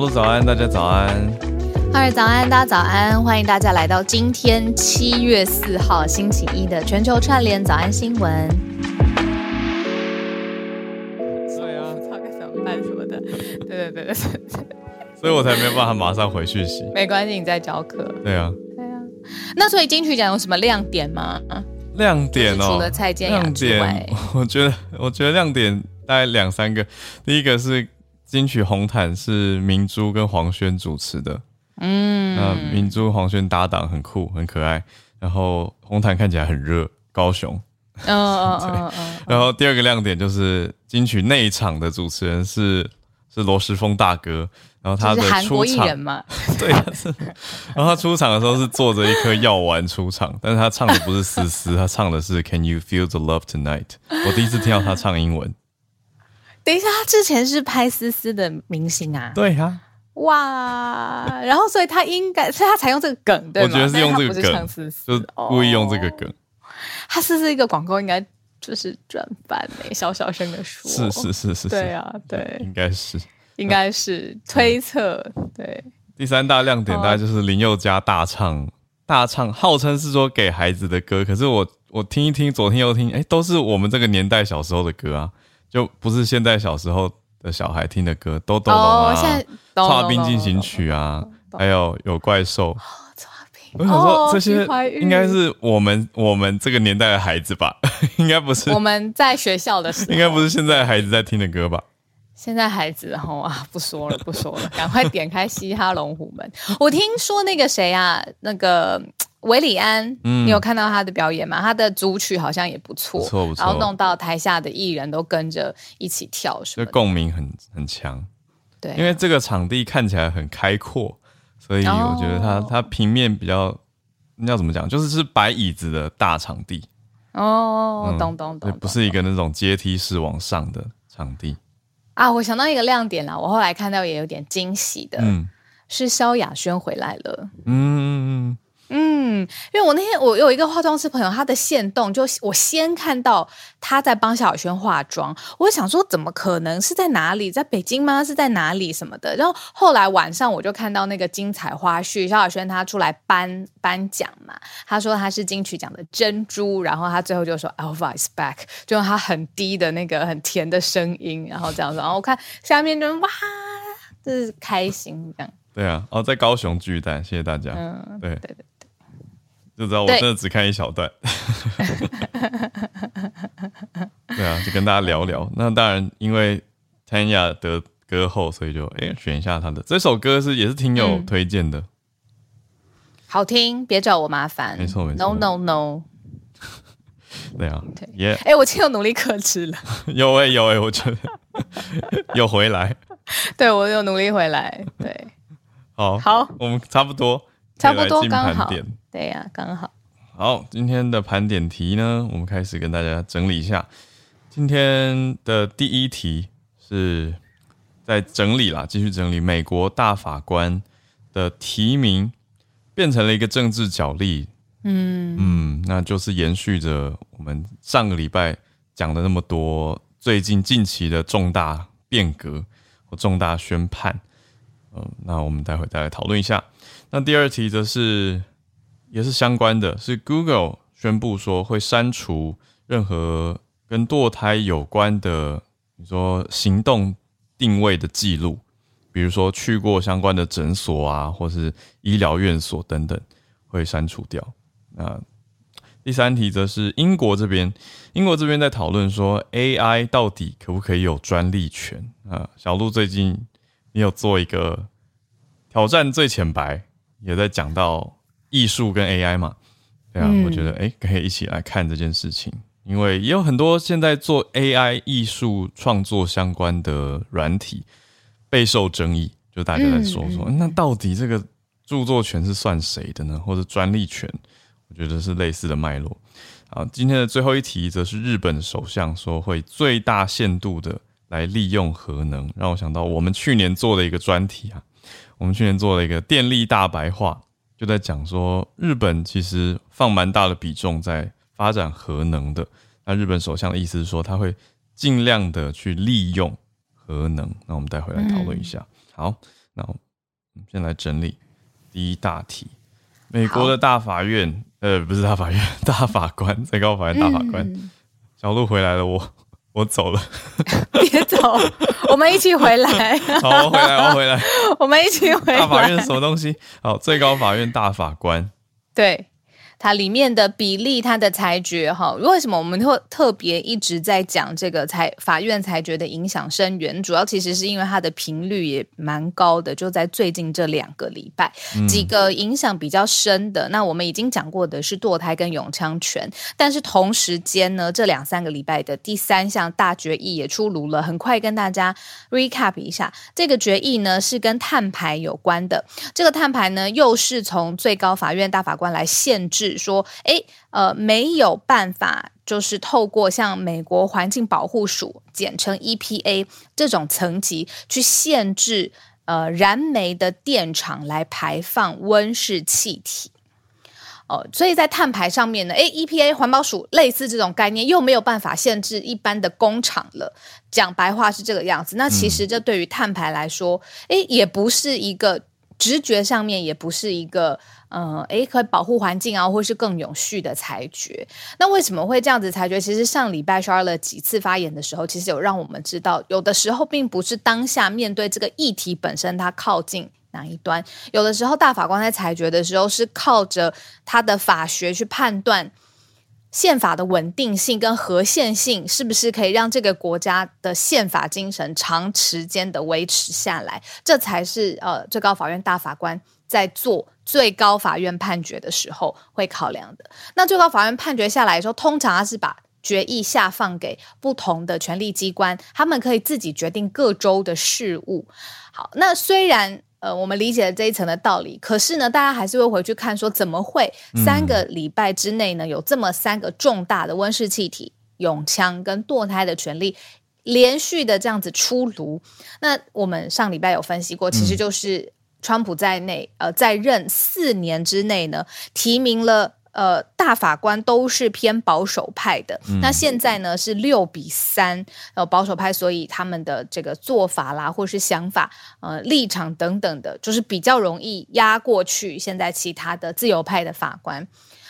路早安，大家早安。嗨，早安，大家早安，欢迎大家来到今天七月四号星期一的全球串联早安新闻。对啊，操个什么班什么的，对对对对对，所以我才没有办法马上回讯息。没关系，你在教课。对啊，对啊。那所以金曲奖有什么亮点吗？亮点哦，除了蔡健雅之外，我觉得我觉得亮点大概两三个。第一个是金曲红毯是明珠跟黄轩主持的，嗯，那明珠黄轩搭档很酷很可爱，然后红毯看起来很热，高雄，嗯 嗯嗯嗯。然后第二个亮点就是金曲内场的主持人是是罗时丰大哥。然后他的出场嘛，对，是。然后他出场的时候是坐着一颗药丸出场，但是他唱的不是思思，他唱的是 Can you feel the love tonight？我第一次听到他唱英文。等一下，他之前是拍思思的明星啊？对呀。哇，然后所以他应该，所以他才用这个梗，对吗？我觉得是用这个梗，就故意用这个梗。他思思一个广告，应该就是转版诶，小小声的说，是是是是，对啊，对，应该是。应该是推测，对。第三大亮点大概就是林宥嘉大唱大唱，号称是说给孩子的歌，可是我我听一听，左听右听，哎，都是我们这个年代小时候的歌啊，就不是现在小时候的小孩听的歌，都懂啊。《跨冰进行曲》啊，还有有怪兽。我想说这些应该是我们我们这个年代的孩子吧，应该不是我们在学校的时候，应该不是现在孩子在听的歌吧。现在孩子吼啊，不说了，不说了，赶快点开嘻哈龙虎门。我听说那个谁啊，那个韦礼安，你有看到他的表演吗？他的组曲好像也不错，不错不错。然后弄到台下的艺人都跟着一起跳，就共鸣很很强。对，因为这个场地看起来很开阔，所以我觉得他他平面比较，要怎么讲，就是是摆椅子的大场地。哦，懂懂懂，不是一个那种阶梯式往上的场地。啊，我想到一个亮点啦，我后来看到也有点惊喜的，是萧亚轩回来了。嗯。嗯，因为我那天我有一个化妆师朋友，他的线动就我先看到他在帮萧亚轩化妆，我想说怎么可能是在哪里，在北京吗？是在哪里什么的？然后后来晚上我就看到那个精彩花絮，萧亚轩他出来颁颁奖嘛，他说他是金曲奖的珍珠，然后他最后就说 Alpha is back，就用他很低的那个很甜的声音，然后这样子，然后我看下面就哇，就是开心这样。对啊，哦，在高雄巨蛋，谢谢大家。嗯，对对对。就知道我真的只看一小段，对啊，就跟大家聊聊。那当然，因为 Tanya 得歌后，所以就哎选一下他的。这首歌是也是挺有推荐的，好听，别找我麻烦。没错没错，No No No。对啊，也哎，我今天有努力克制了，有哎有哎，我觉得有回来，对我有努力回来，对，好，好，我们差不多。差不多刚好，对呀，刚好。好，今天的盘点题呢，我们开始跟大家整理一下。今天的第一题是在整理啦，继续整理美国大法官的提名变成了一个政治角力。嗯嗯，那就是延续着我们上个礼拜讲的那么多最近近期的重大变革或重大宣判。嗯，那我们待会再来讨论一下。那第二题则是也是相关的，是 Google 宣布说会删除任何跟堕胎有关的，你说行动定位的记录，比如说去过相关的诊所啊，或是医疗院所等等，会删除掉。那第三题则是英国这边，英国这边在讨论说 AI 到底可不可以有专利权啊？小鹿最近你有做一个挑战最浅白。也在讲到艺术跟 AI 嘛，对啊，我觉得哎，可以一起来看这件事情，因为也有很多现在做 AI 艺术创作相关的软体备受争议，就大家在说说，那到底这个著作权是算谁的呢？或者专利权？我觉得是类似的脉络。啊，今天的最后一题则是日本首相说会最大限度的来利用核能，让我想到我们去年做的一个专题啊。我们去年做了一个电力大白话，就在讲说日本其实放蛮大的比重在发展核能的。那日本首相的意思是说，他会尽量的去利用核能。那我们待会来讨论一下。好，那我们先来整理第一大题：美国的大法院，呃，不是大法院，大法官，最高法院大法官。小鹿回来了，我我走了，别走，我们一起回来。好，我回来，我回来，我们一起回来。大法院什么东西？好，最高法院大法官。对。它里面的比例，它的裁决，哈，为什么我们会特别一直在讲这个裁法院裁决的影响深远？主要其实是因为它的频率也蛮高的，就在最近这两个礼拜，几个影响比较深的。那我们已经讲过的是堕胎跟永枪权，但是同时间呢，这两三个礼拜的第三项大决议也出炉了。很快跟大家 recap 一下，这个决议呢是跟碳排有关的。这个碳排呢，又是从最高法院大法官来限制。说，哎，呃，没有办法，就是透过像美国环境保护署，简称 EPA 这种层级去限制，呃，燃煤的电厂来排放温室气体。哦，所以在碳排上面呢，诶，EPA 环保署类似这种概念，又没有办法限制一般的工厂了。讲白话是这个样子。那其实这对于碳排来说，诶，也不是一个直觉上面，也不是一个。嗯，诶，可以保护环境啊，或是更永续的裁决。那为什么会这样子裁决？其实上礼拜 Charlotte 几次发言的时候，其实有让我们知道，有的时候并不是当下面对这个议题本身，它靠近哪一端。有的时候大法官在裁决的时候，是靠着他的法学去判断宪法的稳定性跟合宪性，是不是可以让这个国家的宪法精神长时间的维持下来。这才是呃最高法院大法官在做。最高法院判决的时候会考量的。那最高法院判决下来的时候，通常他是把决议下放给不同的权力机关，他们可以自己决定各州的事务。好，那虽然呃我们理解了这一层的道理，可是呢，大家还是会回去看说，怎么会三个礼拜之内呢，有这么三个重大的温室气体、永枪跟堕胎的权利连续的这样子出炉？那我们上礼拜有分析过，其实就是。川普在内，呃，在任四年之内呢，提名了呃大法官都是偏保守派的。那现在呢是六比三，呃保守派，所以他们的这个做法啦，或是想法、呃立场等等的，就是比较容易压过去。现在其他的自由派的法官，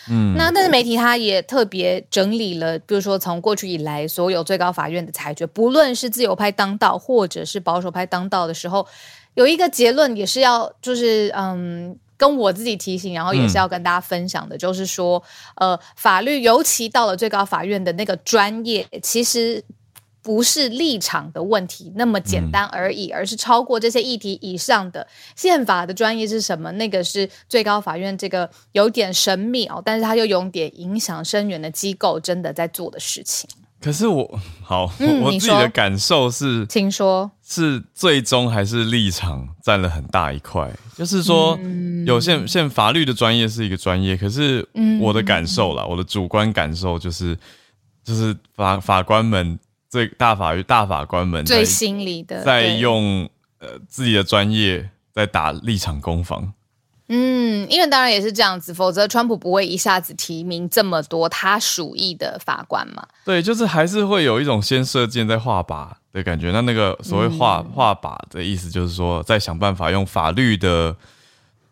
嗯，那但是媒体他也特别整理了，比如说从过去以来所有最高法院的裁决，不论是自由派当道或者是保守派当道的时候。有一个结论也是要，就是嗯，跟我自己提醒，然后也是要跟大家分享的，就是说，呃，法律尤其到了最高法院的那个专业，其实不是立场的问题那么简单而已，而是超过这些议题以上的宪法的专业是什么？那个是最高法院这个有点神秘哦，但是它又有点影响深远的机构真的在做的事情。可是我 好，我自己的感受是，听说。是最终还是立场占了很大一块。就是说，有些现法律的专业是一个专业，可是我的感受啦，我的主观感受就是，就是法法官们最大法律大法官们最心里的在用呃自己的专业在打立场攻防。嗯，因为当然也是这样子，否则川普不会一下子提名这么多他属意的法官嘛。对，就是还是会有一种先射箭再画靶的感觉。那那个所谓画画靶的意思，就是说在想办法用法律的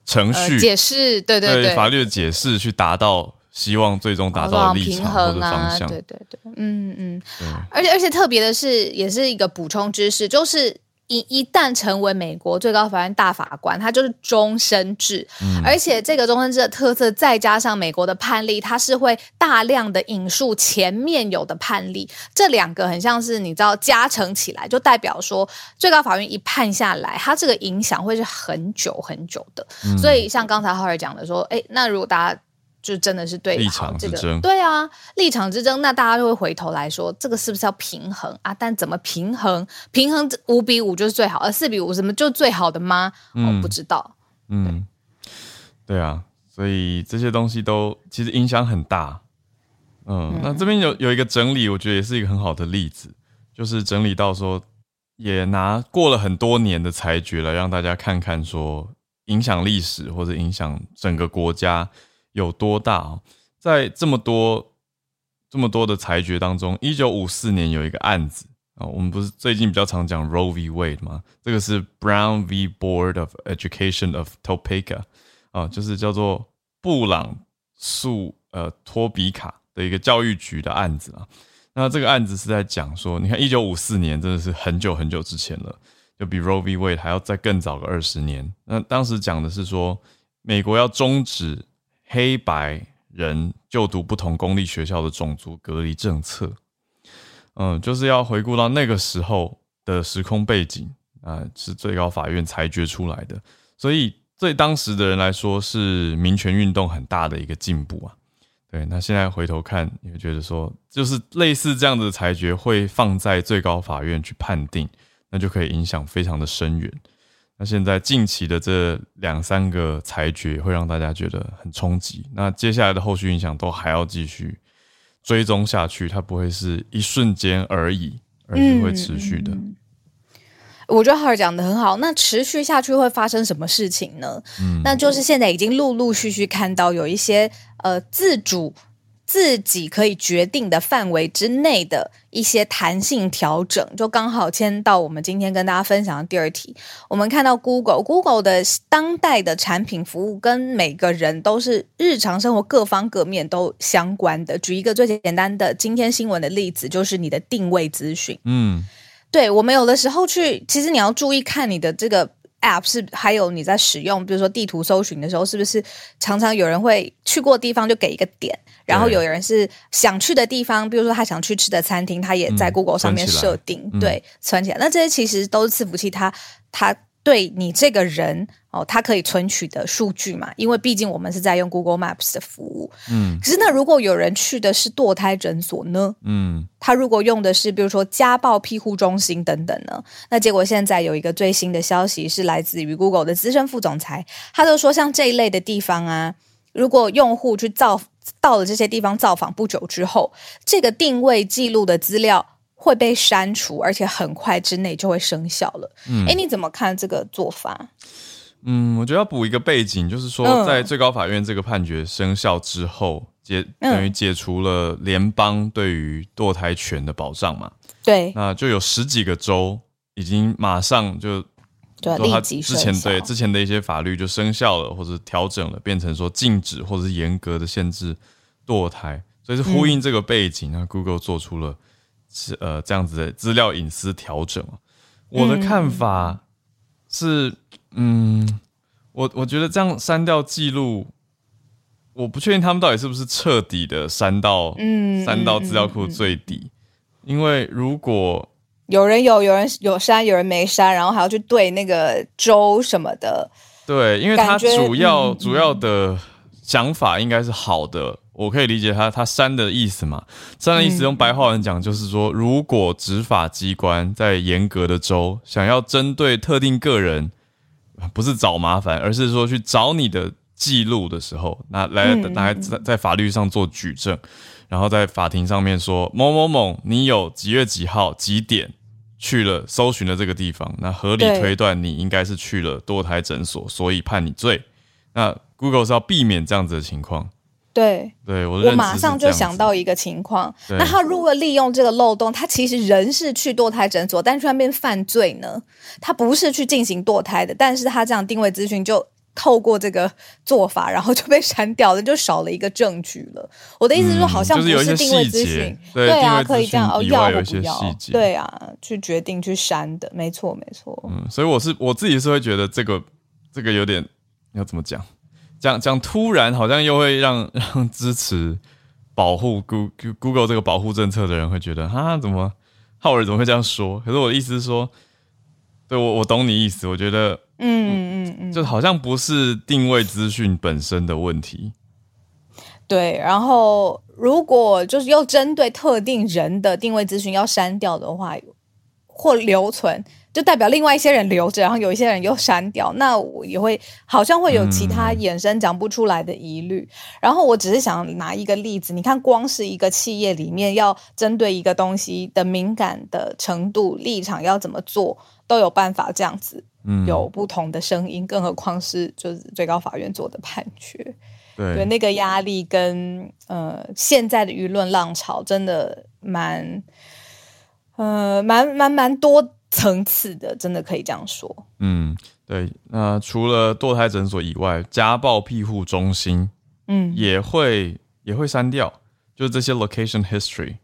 程序解释，对对对，法律的解释去达到希望最终达到立场或者方向。对对对，嗯嗯。而且而且特别的是，也是一个补充知识，就是。一一旦成为美国最高法院大法官，他就是终身制，而且这个终身制的特色，再加上美国的判例，它是会大量的引述前面有的判例，这两个很像是你知道加成起来，就代表说最高法院一判下来，它这个影响会是很久很久的。所以像刚才浩尔讲的说，哎，那如果大家。就真的是对立场之争，对啊，立场之争，那大家就会回头来说，这个是不是要平衡啊？但怎么平衡？平衡五比五就是最好，而四比五什么就最好的吗？我不知道。嗯，对啊，所以这些东西都其实影响很大。嗯，那这边有有一个整理，我觉得也是一个很好的例子，就是整理到说，也拿过了很多年的裁决来让大家看看，说影响历史或者影响整个国家。有多大啊？在这么多这么多的裁决当中，一九五四年有一个案子，啊，我们不是最近比较常讲 Roe v. Wade 吗？这个是 Brown v. Board of Education of Topeka 啊，就是叫做布朗诉呃托比卡的一个教育局的案子啊。那这个案子是在讲说，你看一九五四年真的是很久很久之前了，就比 Roe v. Wade 还要再更早个二十年。那当时讲的是说，美国要终止黑白人就读不同公立学校的种族隔离政策。嗯，就是要回顾到那个时候的时空背景啊，是最高法院裁决出来的，所以对当时的人来说是民权运动很大的一个进步啊。对，那现在回头看，你会觉得说，就是类似这样的裁决会放在最高法院去判定，那就可以影响非常的深远。那现在近期的这两三个裁决会让大家觉得很冲击，那接下来的后续影响都还要继续。追踪下去，它不会是一瞬间而已，而是会持续的。我觉得浩尔讲的很好。那持续下去会发生什么事情呢？嗯，那就是现在已经陆陆续续看到有一些呃自主。自己可以决定的范围之内的一些弹性调整，就刚好牵到我们今天跟大家分享的第二题。我们看到 Google，Google 的当代的产品服务跟每个人都是日常生活各方各面都相关的。举一个最简单的今天新闻的例子，就是你的定位资讯。嗯，对我们有的时候去，其实你要注意看你的这个。App 是还有你在使用，比如说地图搜寻的时候，是不是常常有人会去过地方就给一个点，然后有人是想去的地方，比如说他想去吃的餐厅，他也在 Google 上面设定，对，存起来。那这些其实都是伺服器，它它。对你这个人哦，它可以存取的数据嘛？因为毕竟我们是在用 Google Maps 的服务。嗯，可是那如果有人去的是堕胎诊所呢？嗯，他如果用的是比如说家暴庇护中心等等呢？那结果现在有一个最新的消息是来自于 Google 的资深副总裁，他就说像这一类的地方啊，如果用户去造到了这些地方造访不久之后，这个定位记录的资料。会被删除，而且很快之内就会生效了。嗯，哎，你怎么看这个做法？嗯，我觉得要补一个背景，就是说，在最高法院这个判决生效之后，解等于解除了联邦对于堕胎权的保障嘛。对，那就有十几个州已经马上就对立即之前对之前的一些法律就生效了，或者调整了，变成说禁止或者是严格的限制堕胎，所以是呼应这个背景，那 Google 做出了。是呃，这样子的资料隐私调整我的看法是，嗯，我我觉得这样删掉记录，我不确定他们到底是不是彻底的删到，嗯，删到资料库最底。因为如果有人有，有人有删，有人没删，然后还要去对那个州什么的，对，因为他主要主要的想法应该是好的。我可以理解他他删的意思嘛？删的意思用白话文讲就是说，如果执法机关在严格的州想要针对特定个人，不是找麻烦，而是说去找你的记录的时候，那来拿来在在法律上做举证，然后在法庭上面说某某某，你有几月几号几点去了搜寻的这个地方，那合理推断你应该是去了堕胎诊所，所以判你罪。那 Google 是要避免这样子的情况。对，对我我马上就想到一个情况，那他如果利用这个漏洞，他其实人是去堕胎诊所，但是那边犯罪呢？他不是去进行堕胎的，但是他这样定位资讯就透过这个做法，然后就被删掉了，就少了一个证据了。我的意思是说，好像不是定位资讯，对啊，可以这样哦，要或不要，对啊，去决定去删的，没错没错。嗯，所以我是我自己是会觉得这个这个有点要怎么讲？讲讲突然好像又会让 让支持保护 Google Google 这个保护政策的人会觉得哈怎么浩尔怎么会这样说？可是我的意思是说，对我我懂你意思，我觉得嗯嗯嗯，就好像不是定位资讯本身的问题。对，然后如果就是又针对特定人的定位资讯要删掉的话，或留存。就代表另外一些人留着，然后有一些人又删掉，那我也会好像会有其他衍生讲不出来的疑虑。然后我只是想拿一个例子，你看，光是一个企业里面要针对一个东西的敏感的程度、立场要怎么做，都有办法这样子，有不同的声音，更何况是就是最高法院做的判决，对那个压力跟呃现在的舆论浪潮真的蛮。呃，蛮蛮蛮多层次的，真的可以这样说。嗯，对。那除了堕胎诊所以外，家暴庇护中心，嗯，也会也会删掉，就是这些 location history，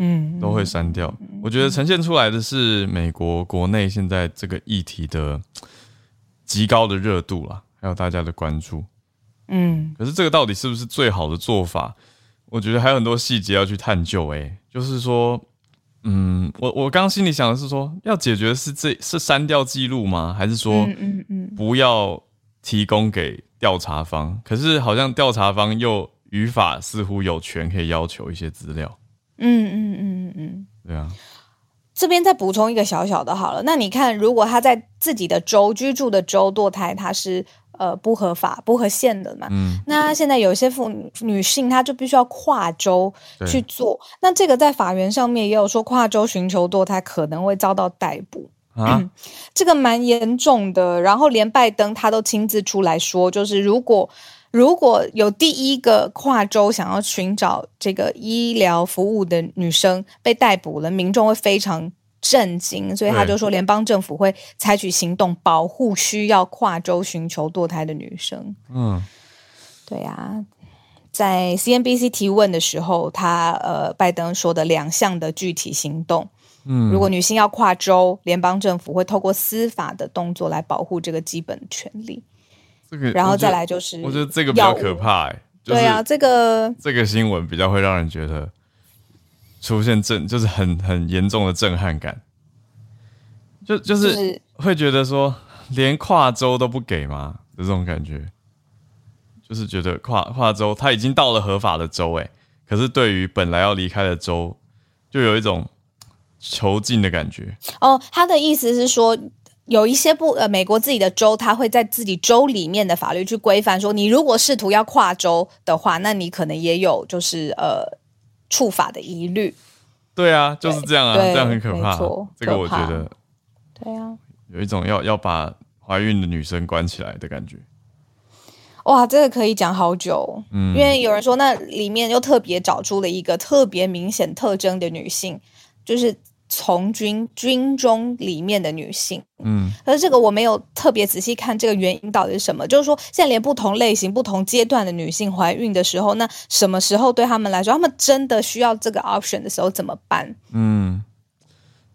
嗯，都会删掉。我觉得呈现出来的是美国国内现在这个议题的极高的热度啦，还有大家的关注。嗯，可是这个到底是不是最好的做法？我觉得还有很多细节要去探究。哎，就是说，嗯，我我刚心里想的是说，要解决是这是删掉记录吗？还是说，嗯嗯，不要提供给调查方？可是好像调查方又语法似乎有权可以要求一些资料。嗯嗯嗯嗯嗯，对啊。这边再补充一个小小的，好了，那你看，如果他在自己的州居住的州堕胎，他是。呃，不合法、不合宪的嘛。嗯，那现在有一些妇女女性，她就必须要跨州去做。那这个在法院上面也有说，跨州寻求堕胎可能会遭到逮捕啊，这个蛮严重的。然后连拜登他都亲自出来说，就是如果如果有第一个跨州想要寻找这个医疗服务的女生被逮捕了，民众会非常。震惊，所以他就说，联邦政府会采取行动保护需要跨州寻求堕胎的女生。嗯，对呀，在 CNBC 提问的时候，他呃，拜登说的两项的具体行动，嗯，如果女性要跨州，联邦政府会透过司法的动作来保护这个基本权利。这个，然后再来就是，我觉得这个比较可怕。哎，对啊，这个这个新闻比较会让人觉得。出现震就是很很严重的震撼感，就就是会觉得说连跨州都不给吗？这种感觉，就是觉得跨跨州他已经到了合法的州，哎，可是对于本来要离开的州，就有一种囚禁的感觉。哦，他的意思是说，有一些不呃美国自己的州，他会在自己州里面的法律去规范说，你如果试图要跨州的话，那你可能也有就是呃。触法的疑虑，对啊，就是这样啊，这样很可怕。这个我觉得，对啊，有一种要要把怀孕的女生关起来的感觉。哇，这个可以讲好久，嗯，因为有人说那里面又特别找出了一个特别明显特征的女性，就是。从军军中里面的女性，嗯，可是这个我没有特别仔细看这个原因到底是什么。就是说，现在连不同类型、不同阶段的女性怀孕的时候，那什么时候对他们来说，他们真的需要这个 option 的时候怎么办？嗯，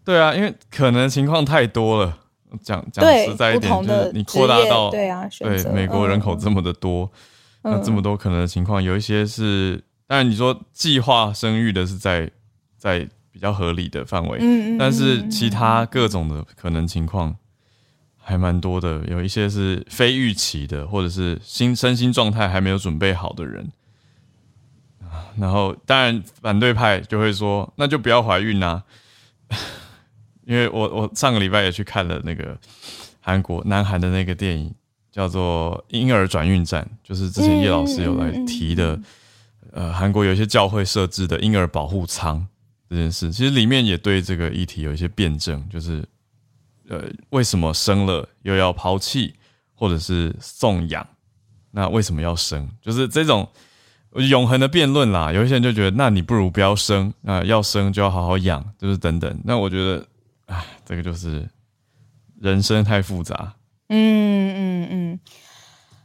对啊，因为可能情况太多了。讲讲实在一点，就是你扩大到对啊，对美国人口这么的多，那这么多可能的情况，有一些是当然你说计划生育的是在在。比较合理的范围，嗯嗯，但是其他各种的可能情况还蛮多的，有一些是非预期的，或者是心身心状态还没有准备好的人。然后当然反对派就会说，那就不要怀孕啊，因为我我上个礼拜也去看了那个韩国南韩的那个电影，叫做《婴儿转运站》，就是之前叶老师有来提的，呃，韩国有一些教会设置的婴儿保护舱。这件事其实里面也对这个议题有一些辩证，就是呃，为什么生了又要抛弃或者是送养？那为什么要生？就是这种永恒的辩论啦。有一些人就觉得，那你不如不要生，那要生就要好好养，就是等等。那我觉得，哎，这个就是人生太复杂。嗯嗯嗯，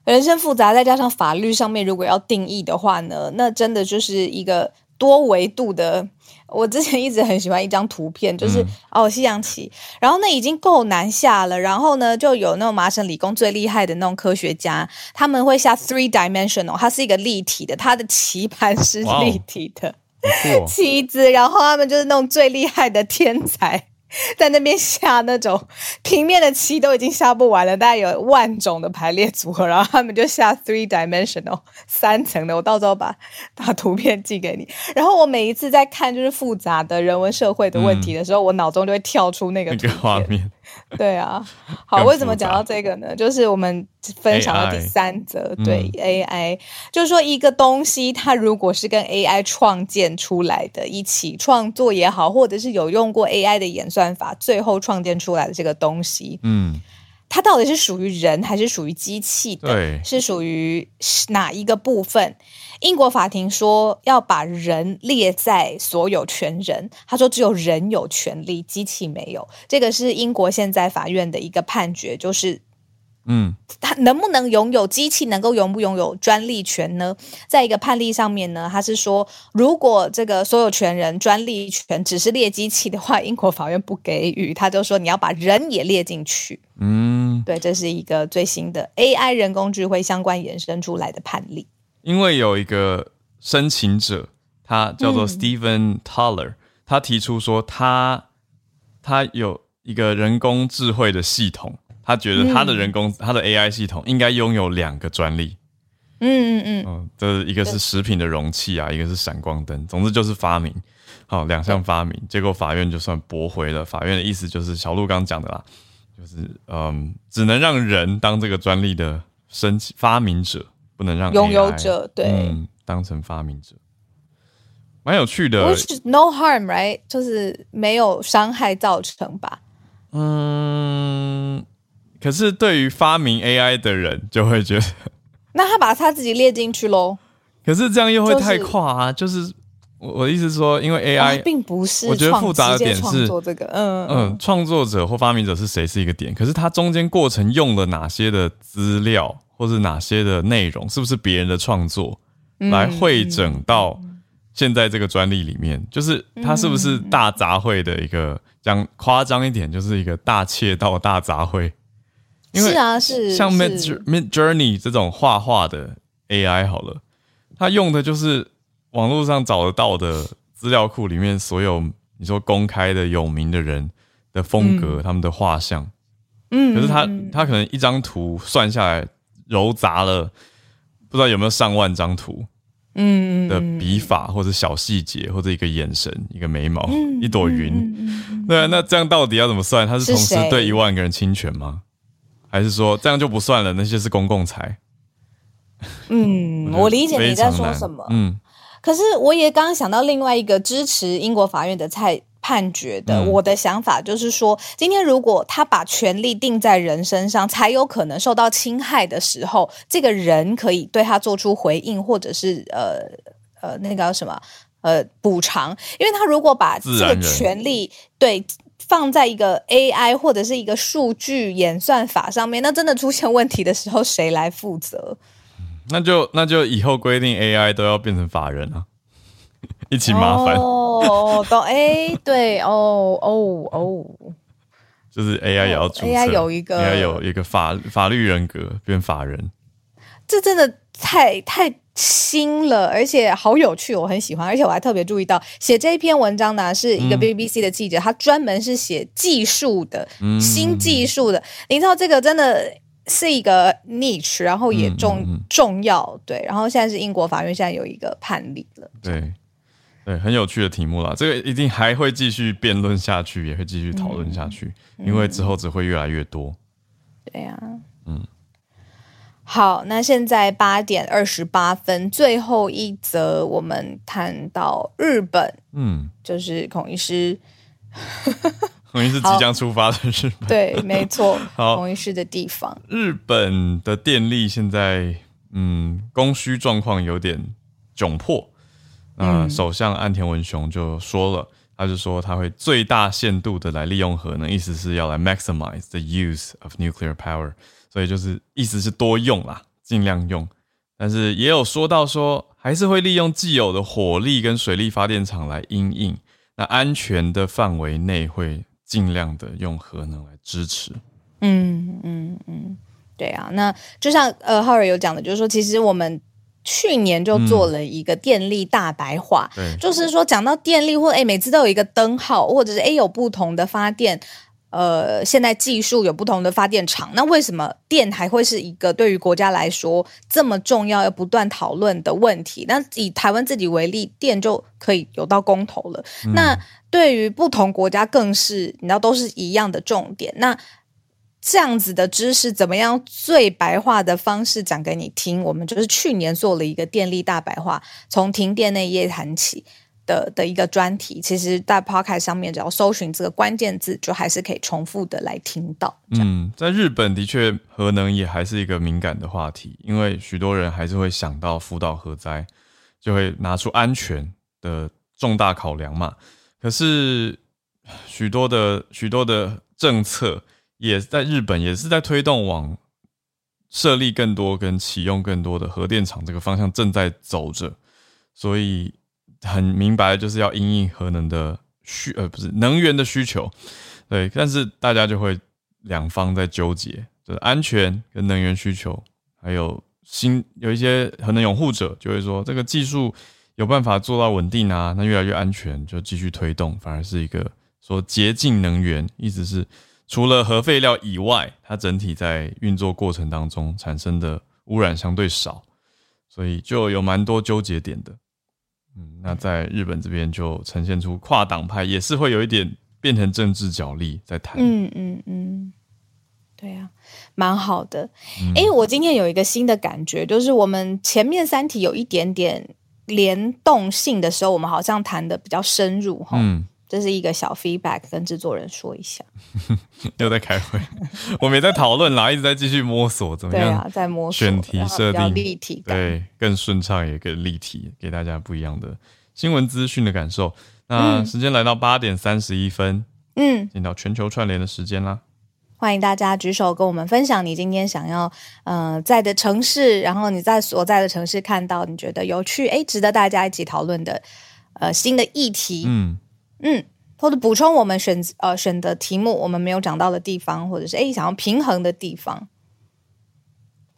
人生复杂，再加上法律上面如果要定义的话呢，那真的就是一个多维度的。我之前一直很喜欢一张图片，就是哦，西洋棋，然后那已经够难下了，然后呢，就有那种麻省理工最厉害的那种科学家，他们会下 three dimensional，它是一个立体的，它的棋盘是立体的 棋子，然后他们就是那种最厉害的天才。在那边下那种平面的棋都已经下不完了，大概有万种的排列组合，然后他们就下 three dimensional 三层的。我到时候把把图片寄给你。然后我每一次在看就是复杂的人文社会的问题的时候，我脑中就会跳出那个画面。对啊，好，为什么讲到这个呢？就是我们分享的第三则，对 AI，就是说一个东西，它如果是跟 AI 创建出来的，一起创作也好，或者是有用过 AI 的演算法，最后创建出来的这个东西，嗯，它到底是属于人还是属于机器的？对，是属于哪一个部分？英国法庭说要把人列在所有权人，他说只有人有权利，机器没有。这个是英国现在法院的一个判决，就是。嗯，他能不能拥有机器？能够拥不拥有专利权呢？在一个判例上面呢，他是说，如果这个所有权人专利权只是列机器的话，英国法院不给予。他就说你要把人也列进去。嗯，对，这是一个最新的 AI 人工智慧相关衍生出来的判例。因为有一个申请者，他叫做 Stephen Taller，他提出说他他有一个人工智慧的系统。他觉得他的人工，他的 AI 系统应该拥有两个专利。嗯嗯嗯，这一个是食品的容器啊，一个是闪光灯。总之就是发明，好两项发明。结果法院就算驳回了。法院的意思就是小鹿刚讲的啦，就是嗯，只能让人当这个专利的申请发明者，不能让拥有者对当成发明者，蛮有趣的。No harm, right？就是没有伤害造成吧？嗯。可是，对于发明 AI 的人，就会觉得，那他把他自己列进去喽。可是这样又会太跨啊！就是我我的意思是说，因为 AI 并不是，我觉得复杂的点是做，这个，嗯嗯，创作者或发明者是谁是一个点，可是他中间过程用了哪些的资料，或是哪些的内容，是不是别人的创作来汇整到现在这个专利里面？就是它是不是大杂烩的一个，讲夸张一点，就是一个大窃盗、大杂烩。是啊，是像 Mid Mid Journey 这种画画的 AI 好了，它用的就是网络上找得到的资料库里面所有你说公开的有名的人的风格，他们的画像。嗯，可是他他可能一张图算下来揉杂了，不知道有没有上万张图。嗯的笔法或者小细节或者一个眼神一个眉毛一朵云，对啊，那这样到底要怎么算？他是同时对一万个人侵权吗？还是说这样就不算了？那些是公共财。嗯，我理解你在说什么。嗯，可是我也刚刚想到另外一个支持英国法院的裁判决的。我的想法就是说，今天如果他把权力定在人身上，才有可能受到侵害的时候，这个人可以对他做出回应，或者是呃呃那个什么呃补偿。因为他如果把这个权利对。放在一个 AI 或者是一个数据演算法上面，那真的出现问题的时候，谁来负责？那就那就以后规定 AI 都要变成法人啊，一起麻烦哦。懂？哎，对，哦哦哦，就是 AI 也要注册，AI 有一个，AI 有一个法法律人格变法人，这真的太太。新了，而且好有趣，我很喜欢。而且我还特别注意到，写这一篇文章呢，是一个 BBC 的记者，他专门是写技术的，新技术的。你知道这个真的是一个 niche，然后也重重要。对，然后现在是英国法院现在有一个判例了。对，对，很有趣的题目啦。这个一定还会继续辩论下去，也会继续讨论下去，因为之后只会越来越多。对呀，嗯。好，那现在八点二十八分，最后一则，我们谈到日本，嗯，就是孔医师，孔医师即将出发的日本，对，没错，孔医师的地方。日本的电力现在，嗯，供需状况有点窘迫。那首相岸田文雄就说了，他就说他会最大限度的来利用核能，意思是要来 maximize the use of nuclear power。所以就是意思是多用啦，尽量用，但是也有说到说还是会利用既有的火力跟水力发电厂来应应，那安全的范围内会尽量的用核能来支持。嗯嗯嗯，对啊，那就像呃浩尔有讲的，就是说其实我们去年就做了一个电力大白话，就是说讲到电力或哎每次都有一个灯号，或者是哎有不同的发电。呃，现在技术有不同的发电厂，那为什么电还会是一个对于国家来说这么重要、要不断讨论的问题？那以台湾自己为例，电就可以有到公投了。那对于不同国家更是，你知道都是一样的重点。那这样子的知识，怎么样最白话的方式讲给你听？我们就是去年做了一个电力大白话，从停电那一页谈起。的的一个专题，其实，在 Podcast 上面只要搜寻这个关键字，就还是可以重复的来听到。嗯，在日本的确，核能也还是一个敏感的话题，因为许多人还是会想到福岛核灾，就会拿出安全的重大考量嘛。可是，许多的许多的政策也在日本也是在推动往设立更多跟启用更多的核电厂这个方向正在走着，所以。很明白，就是要因应核能的需呃不是能源的需求，对，但是大家就会两方在纠结，就是安全跟能源需求，还有新有一些核能拥护者就会说，这个技术有办法做到稳定啊，那越来越安全，就继续推动，反而是一个说洁净能源，意思是除了核废料以外，它整体在运作过程当中产生的污染相对少，所以就有蛮多纠结点的。嗯，那在日本这边就呈现出跨党派也是会有一点变成政治角力在谈。嗯嗯嗯，对啊，蛮好的。哎，我今天有一个新的感觉，就是我们前面三题有一点点联动性的时候，我们好像谈的比较深入哈。嗯。这是一个小 feedback，跟制作人说一下。又在开会，我们也在讨论啦，一直在继续摸索怎么样。对啊，在摸索选题设定，立体对更顺畅也更立体，给大家不一样的新闻资讯的感受。那时间来到八点三十一分，嗯，进到全球串联的时间啦。欢迎大家举手跟我们分享你今天想要呃在的城市，然后你在所在的城市看到你觉得有趣哎，值得大家一起讨论的呃新的议题。嗯。嗯，或者补充我们选呃选的题目，我们没有讲到的地方，或者是诶想要平衡的地方，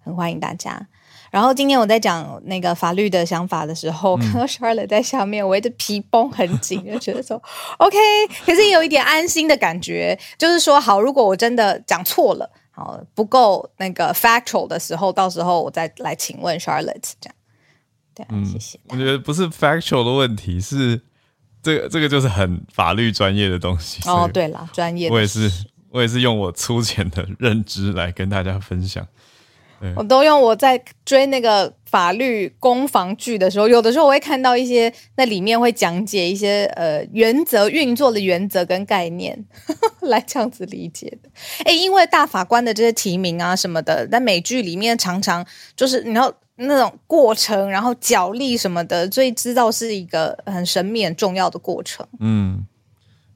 很欢迎大家。然后今天我在讲那个法律的想法的时候，看到 Charlotte 在下面围着皮绷很紧，就觉得说 OK，可是也有一点安心的感觉，就是说好，如果我真的讲错了，好不够那个 factual 的时候，到时候我再来请问 Charlotte 这样。对，啊谢谢。我觉得不是 factual 的问题，是。这个这个就是很法律专业的东西哦。对了，专业，我也是，我也是用我粗浅的认知来跟大家分享。我都用我在追那个法律攻防剧的时候，有的时候我会看到一些那里面会讲解一些呃原则运作的原则跟概念，来这样子理解的。哎，因为大法官的这些提名啊什么的，在美剧里面常常就是你要。那种过程，然后脚力什么的，所以知道是一个很神秘、很重要的过程。嗯，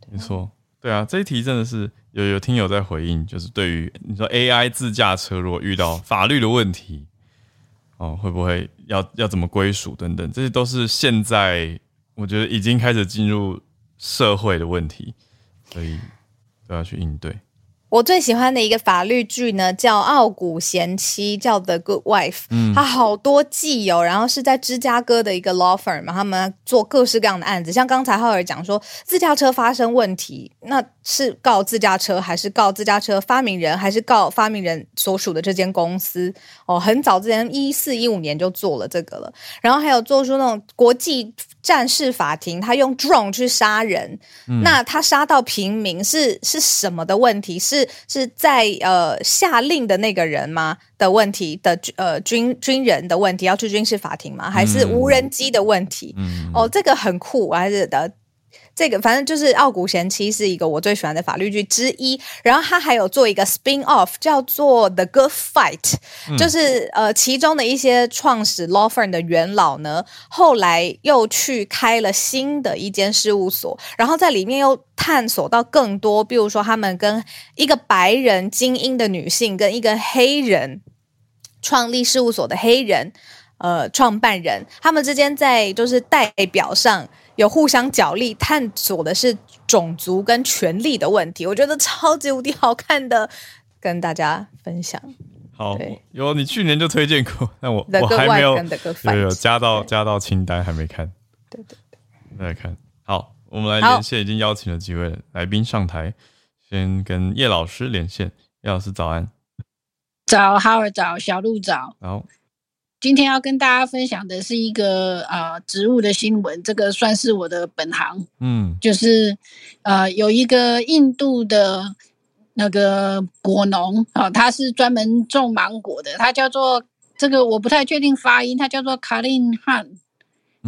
没错，对啊，这一题真的是有有听友在回应，就是对于你说 AI 自驾车如果遇到法律的问题，哦，会不会要要怎么归属等等，这些都是现在我觉得已经开始进入社会的问题，所以都要去应对。我最喜欢的一个法律剧呢，叫《傲骨贤妻》，叫《The Good Wife》。嗯，它好多季哦，然后是在芝加哥的一个 law firm 嘛，他们做各式各样的案子。像刚才浩尔讲说，自驾车发生问题，那是告自驾车，还是告自驾车发明人，还是告发明人所属的这间公司？哦，很早之前一四一五年就做了这个了。然后还有做出那种国际。战事法庭，他用 drone 去杀人，那他杀到平民是是什么的问题？是是在呃下令的那个人吗的问题的呃军军人的问题要去军事法庭吗？还是无人机的问题？哦，这个很酷，我还是的。这个反正就是《傲骨贤妻》是一个我最喜欢的法律剧之一，然后他还有做一个 spin off 叫做《The Good Fight》，就是呃其中的一些创始 law firm 的元老呢，后来又去开了新的一间事务所，然后在里面又探索到更多，比如说他们跟一个白人精英的女性跟一个黑人创立事务所的黑人呃创办人，他们之间在就是代表上。有互相角力，探索的是种族跟权力的问题，我觉得超级无敌好看的，跟大家分享。好，有你去年就推荐过，但我我还没有有有加到加到清单，还没看。对对对，来看。好，我们来连线，已经邀请了几位来宾上台，先跟叶老师连线。叶老师早安，早，哈尔早，小鹿早，好。今天要跟大家分享的是一个呃植物的新闻，这个算是我的本行，嗯，就是呃有一个印度的那个果农啊，他是专门种芒果的，他叫做这个我不太确定发音，他叫做卡林汉，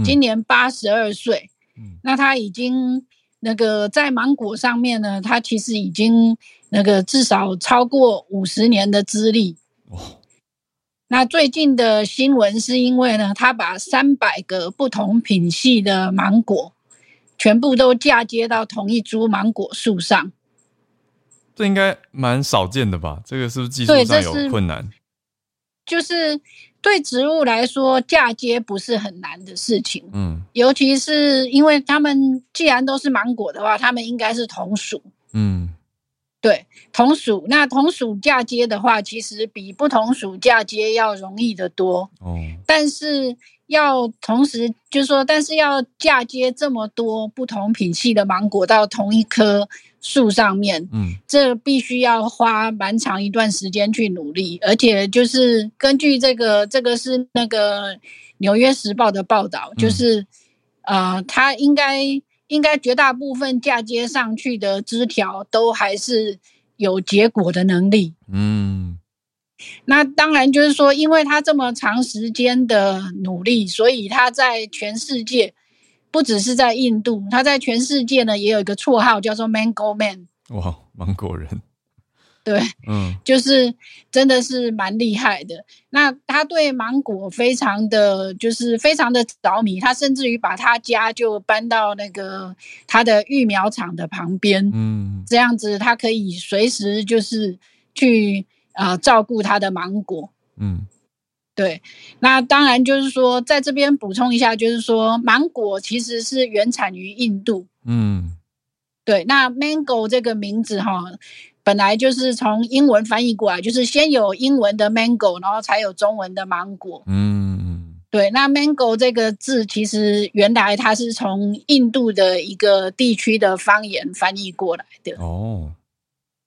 今年八十二岁，那他已经那个在芒果上面呢，他其实已经那个至少超过五十年的资历。哦。那最近的新闻是因为呢，他把三百个不同品系的芒果全部都嫁接到同一株芒果树上。这应该蛮少见的吧？这个是不是技术上有困难？就是对植物来说，嫁接不是很难的事情。嗯，尤其是因为他们既然都是芒果的话，他们应该是同属。嗯，对，同属。那同属嫁接的话，其实比不同属嫁接要容易得多。哦，但是。要同时，就是说，但是要嫁接这么多不同品系的芒果到同一棵树上面，嗯，这必须要花蛮长一段时间去努力，而且就是根据这个，这个是那个《纽约时报》的报道，就是，呃，它应该应该绝大部分嫁接上去的枝条都还是有结果的能力，嗯。那当然就是说，因为他这么长时间的努力，所以他在全世界，不只是在印度，他在全世界呢也有一个绰号叫做 Mango Man。哇，芒果人。对，嗯，就是真的是蛮厉害的。那他对芒果非常的就是非常的着迷，他甚至于把他家就搬到那个他的育苗场的旁边，嗯，这样子他可以随时就是去。啊，照顾他的芒果，嗯，对，那当然就是说，在这边补充一下，就是说，芒果其实是原产于印度，嗯，对，那 mango 这个名字哈，本来就是从英文翻译过来，就是先有英文的 mango，然后才有中文的芒果，嗯，对，那 mango 这个字其实原来它是从印度的一个地区的方言翻译过来的，哦。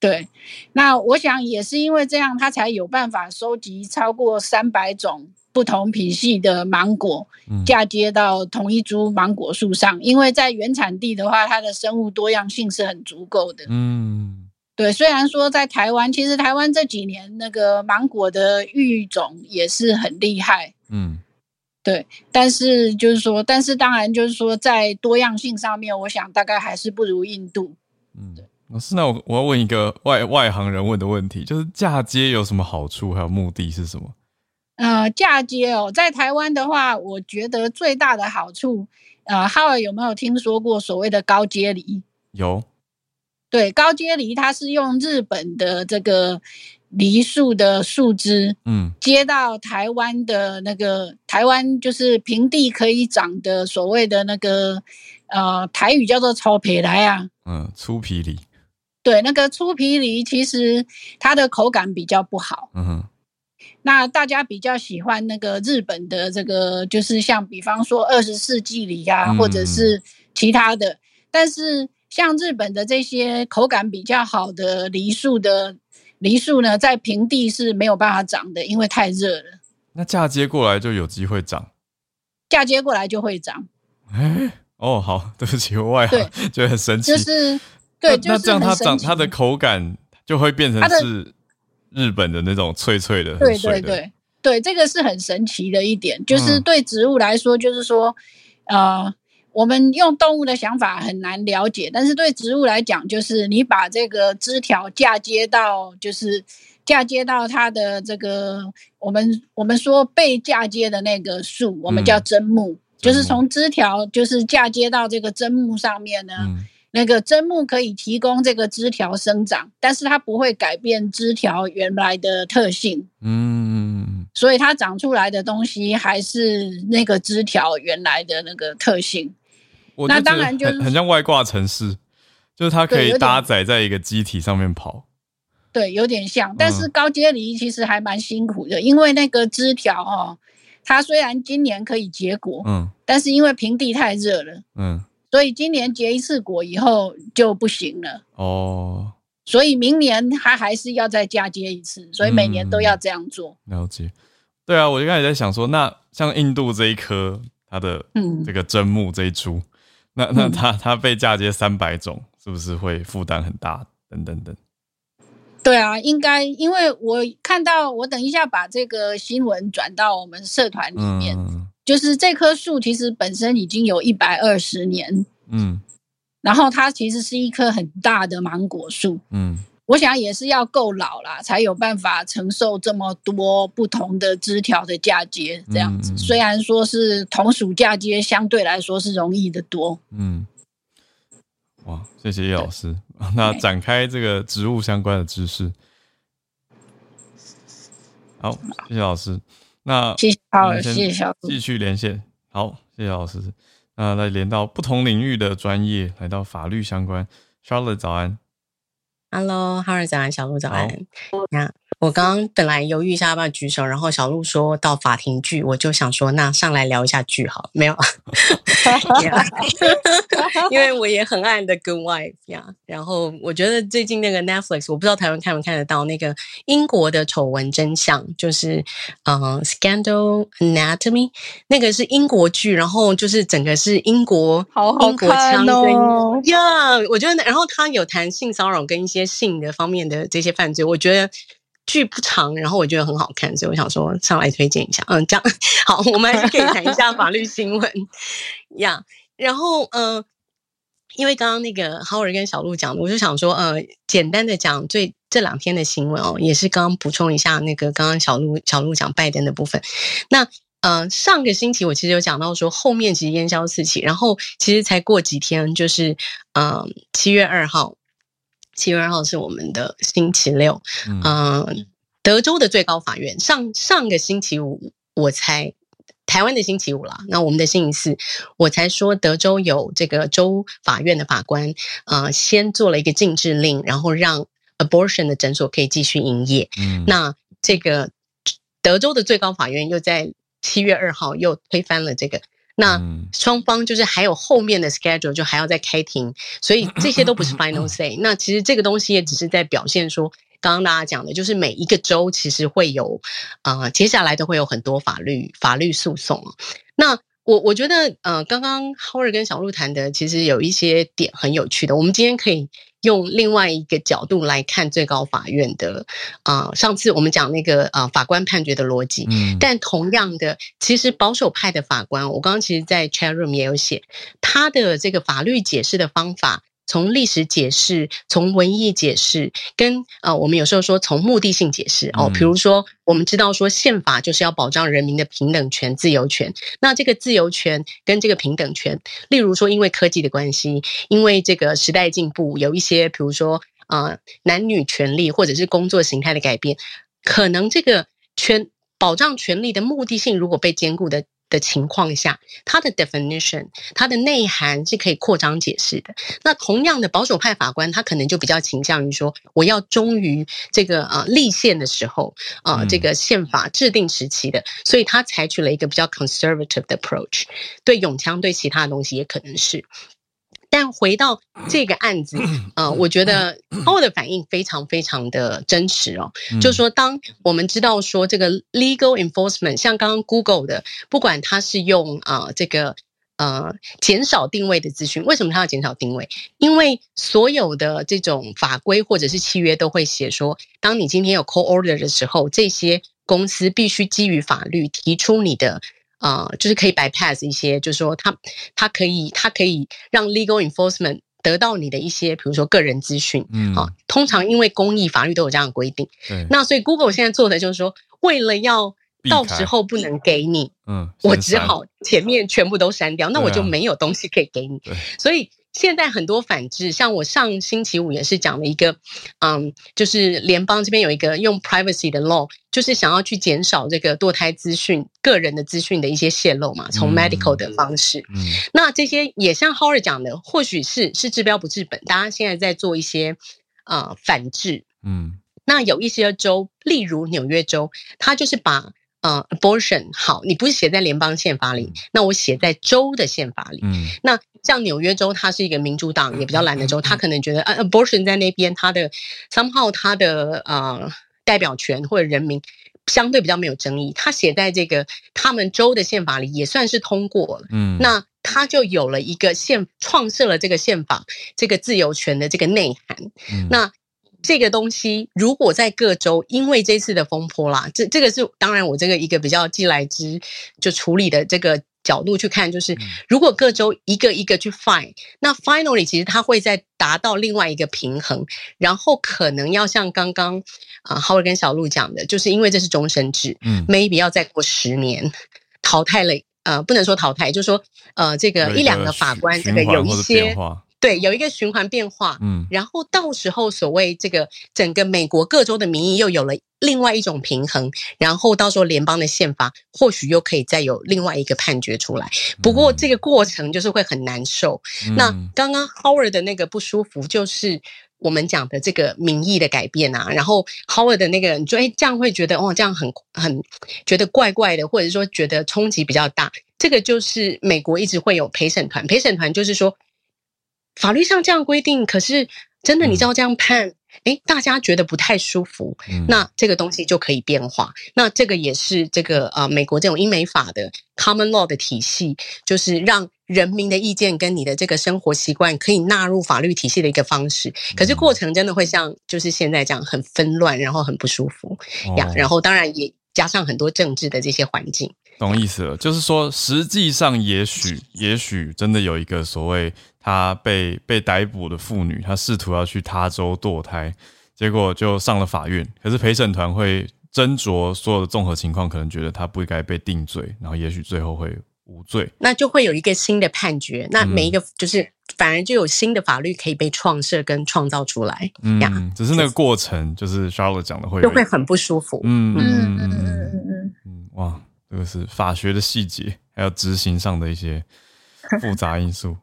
对，那我想也是因为这样，它才有办法收集超过三百种不同品系的芒果，嫁接到同一株芒果树上。因为在原产地的话，它的生物多样性是很足够的。嗯，对。虽然说在台湾，其实台湾这几年那个芒果的育种也是很厉害。嗯，对。但是就是说，但是当然就是说，在多样性上面，我想大概还是不如印度。嗯。老师，那我我要问一个外外行人问的问题，就是嫁接有什么好处，还有目的是什么？呃，嫁接哦，在台湾的话，我觉得最大的好处，呃，哈尔有没有听说过所谓的高阶梨？有。对，高阶梨它是用日本的这个梨树的树枝，嗯，接到台湾的那个台湾就是平地可以长的所谓的那个呃台语叫做粗皮来啊，嗯，粗皮梨。对，那个粗皮梨其实它的口感比较不好。嗯哼，那大家比较喜欢那个日本的这个，就是像比方说二十世纪梨啊，或者是其他的。但是像日本的这些口感比较好的梨树的梨树呢，在平地是没有办法长的，因为太热了。那嫁接过来就有机会长？嫁接过来就会长。哎，哦，好，对不起，我外行，觉得很神奇。就是。对，那这样它长它的口感就会变成是日本的那种脆脆的。对对对对，这个是很神奇的一点，就是对植物来说，就是说，呃，我们用动物的想法很难了解，但是对植物来讲，就是你把这个枝条嫁接到，就是嫁接到它的这个我们我们说被嫁接的那个树，我们叫砧木，就是从枝条就是嫁接到这个砧木上面呢。那个砧木可以提供这个枝条生长，但是它不会改变枝条原来的特性。嗯，所以它长出来的东西还是那个枝条原来的那个特性。那当然就很像外挂城市，就是它可以搭载在一个机体上面跑。对，有点像。但是高阶梨其实还蛮辛苦的，因为那个枝条哦，它虽然今年可以结果，嗯，但是因为平地太热了，嗯。所以今年结一次果以后就不行了哦，所以明年它还是要再嫁接一次，所以每年都要这样做。了解，对啊，我就开始在想说，那像印度这一颗它的嗯这个针木这一株，那那他他被嫁接三百种，是不是会负担很大？等等等。对啊，应该，因为我看到，我等一下把这个新闻转到我们社团里面。就是这棵树其实本身已经有一百二十年，嗯，然后它其实是一棵很大的芒果树，嗯。我想也是要够老啦，才有办法承受这么多不同的枝条的嫁接这样子。虽然说是同属嫁接，相对来说是容易的多。嗯，哇，谢谢叶老师。那展开这个植物相关的知识。好，谢谢老师。那谢谢好，谢谢小继续连线。好，谢谢老师。那来连到不同领域的专业，来到法律相关。Charlotte 早安。Hello，哈尔早安，小鹿早安。那我刚刚本来犹豫一下要不要举手，然后小鹿说到法庭剧，我就想说那上来聊一下剧好，没有 因为我也很爱的 Good Wife 呀。然后我觉得最近那个 Netflix，我不知道台湾看不看得到那个英国的丑闻真相，就是嗯 Scandal Anatomy，那个是英国剧，然后就是整个是英国英国腔哦 呀，我觉得然后他有谈性骚扰跟一些性的方面的这些犯罪，我觉得。剧不长，然后我觉得很好看，所以我想说上来推荐一下。嗯，这样好，我们还是可以谈一下法律新闻呀。然后，嗯，因为刚刚那个豪尔跟小鹿讲的，我就想说，呃，简单的讲最这两天的新闻哦，也是刚刚补充一下那个刚刚小鹿小鹿讲拜登的部分。那，呃，上个星期我其实有讲到说，后面其实烟消四起，然后其实才过几天，就是嗯，七月二号。七月二号是我们的星期六，嗯，德州的最高法院上上个星期五我才台湾的星期五了，那我们的星期四我才说德州有这个州法院的法官，呃，先做了一个禁制令，然后让 abortion 的诊所可以继续营业。嗯，那这个德州的最高法院又在七月二号又推翻了这个。那双方就是还有后面的 schedule，就还要再开庭，所以 这些都不是 final say。那其实这个东西也只是在表现说，刚刚大家讲的，就是每一个州其实会有，啊，接下来都会有很多法律法律诉讼。那我我觉得，呃，刚刚 Howard 跟小鹿谈的，其实有一些点很有趣的，我们今天可以。用另外一个角度来看最高法院的啊，上次我们讲那个啊法官判决的逻辑，嗯，但同样的，其实保守派的法官，我刚刚其实，在 chat room 也有写他的这个法律解释的方法。从历史解释，从文艺解释，跟呃，我们有时候说从目的性解释哦，比如说我们知道说宪法就是要保障人民的平等权、自由权，那这个自由权跟这个平等权，例如说因为科技的关系，因为这个时代进步，有一些比如说啊男女权利或者是工作形态的改变，可能这个权保障权利的目的性如果被兼顾的。的情况下，它的 definition，它的内涵是可以扩张解释的。那同样的保守派法官，他可能就比较倾向于说，我要忠于这个啊立宪的时候啊，这个宪法制定时期的，所以他采取了一个比较 conservative 的 approach。对永枪，对其他的东西也可能是。但回到这个案子，呃，我觉得欧的反应非常非常的真实哦。就是说，当我们知道说这个 legal enforcement，像刚刚 Google 的，不管它是用啊这个呃减少定位的资讯，为什么它要减少定位？因为所有的这种法规或者是契约都会写说，当你今天有 call order 的时候，这些公司必须基于法律提出你的。啊，就是可以 bypass 一些，就是说，他他可以他可以让 legal enforcement 得到你的一些，比如说个人资讯，嗯，啊，通常因为公益法律都有这样的规定，那所以 Google 现在做的就是说，为了要到时候不能给你，嗯，我只好前面全部都删掉，那我就没有东西可以给你，所以。现在很多反制，像我上星期五也是讲了一个，嗯，就是联邦这边有一个用 privacy 的 law，就是想要去减少这个堕胎资讯、个人的资讯的一些泄露嘛，从 medical 的方式。嗯，那这些也像 Howard 讲的，或许是是治标不治本，大家现在在做一些啊反制。嗯，那有一些州，例如纽约州，它就是把。呃，abortion 好，你不是写在联邦宪法里，那我写在州的宪法里。嗯，那像纽约州，它是一个民主党也比较懒的州，他可能觉得啊，abortion 在那边，他的 somehow 他的呃代表权或者人民相对比较没有争议，他写在这个他们州的宪法里也算是通过了。嗯，那他就有了一个宪创设了这个宪法这个自由权的这个内涵。嗯，那。这个东西如果在各州，因为这次的风波啦，这这个是当然我这个一个比较既来之就处理的这个角度去看，就是如果各州一个一个去 find，那 finally 其实它会在达到另外一个平衡，然后可能要像刚刚啊 Howard 跟小鹿讲的，就是因为这是终身制，嗯，maybe 要再过十年淘汰了，呃，不能说淘汰，就是说呃这个一两个法官这个有一些。对，有一个循环变化，嗯，然后到时候所谓这个整个美国各州的民意又有了另外一种平衡，然后到时候联邦的宪法或许又可以再有另外一个判决出来。不过这个过程就是会很难受。那刚刚 Howard 的那个不舒服，就是我们讲的这个民意的改变啊。然后 Howard 的那个，你说哎，这样会觉得哦，这样很很觉得怪怪的，或者说觉得冲击比较大。这个就是美国一直会有陪审团，陪审团就是说。法律上这样规定，可是真的，你知道这样判，哎，大家觉得不太舒服，那这个东西就可以变化。那这个也是这个呃，美国这种英美法的 common law 的体系，就是让人民的意见跟你的这个生活习惯可以纳入法律体系的一个方式。可是过程真的会像就是现在这样很纷乱，然后很不舒服呀。然后当然也加上很多政治的这些环境。懂意思了，就是说实际上也许也许真的有一个所谓。她被被逮捕的妇女，她试图要去他州堕胎，结果就上了法院。可是陪审团会斟酌所有的综合情况，可能觉得她不应该被定罪，然后也许最后会无罪。那就会有一个新的判决。那每一个就是反而就有新的法律可以被创设跟创造出来。嗯，只是那个过程，就是 Charlotte 讲的会就会很不舒服。嗯嗯嗯嗯嗯嗯，哇，这个是法学的细节，还有执行上的一些复杂因素。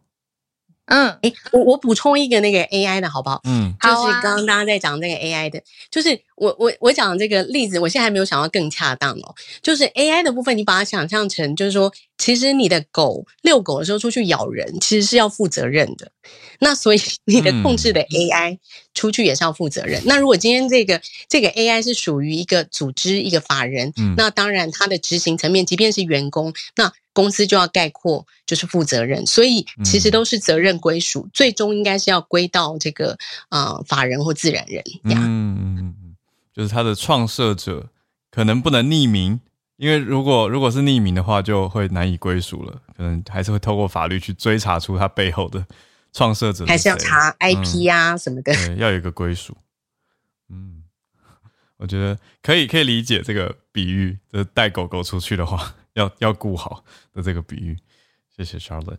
嗯，哎，我我补充一个那个 AI 的好不好？嗯，就是刚刚大家在讲那个 AI 的，就是我我我讲这个例子，我现在还没有想到更恰当哦。就是 AI 的部分，你把它想象成，就是说，其实你的狗遛狗的时候出去咬人，其实是要负责任的。那所以 你的控制的 AI 出去也是要负责任。那如果今天这个这个 AI 是属于一个组织一个法人，那当然它的执行层面，即便是员工，那公司就要概括就是负责任，所以其实都是责任归属，最终应该是要归到这个啊法人或自然人。嗯，就是他的创设者可能不能匿名，因为如果如果是匿名的话，就会难以归属了，可能还是会透过法律去追查出他背后的创设者，还是要查 IP 啊什么的，对要有一个归属。嗯，我觉得可以可以理解这个比喻，就是带狗狗出去的话。要要顾好的这个比喻，谢谢 Charlotte。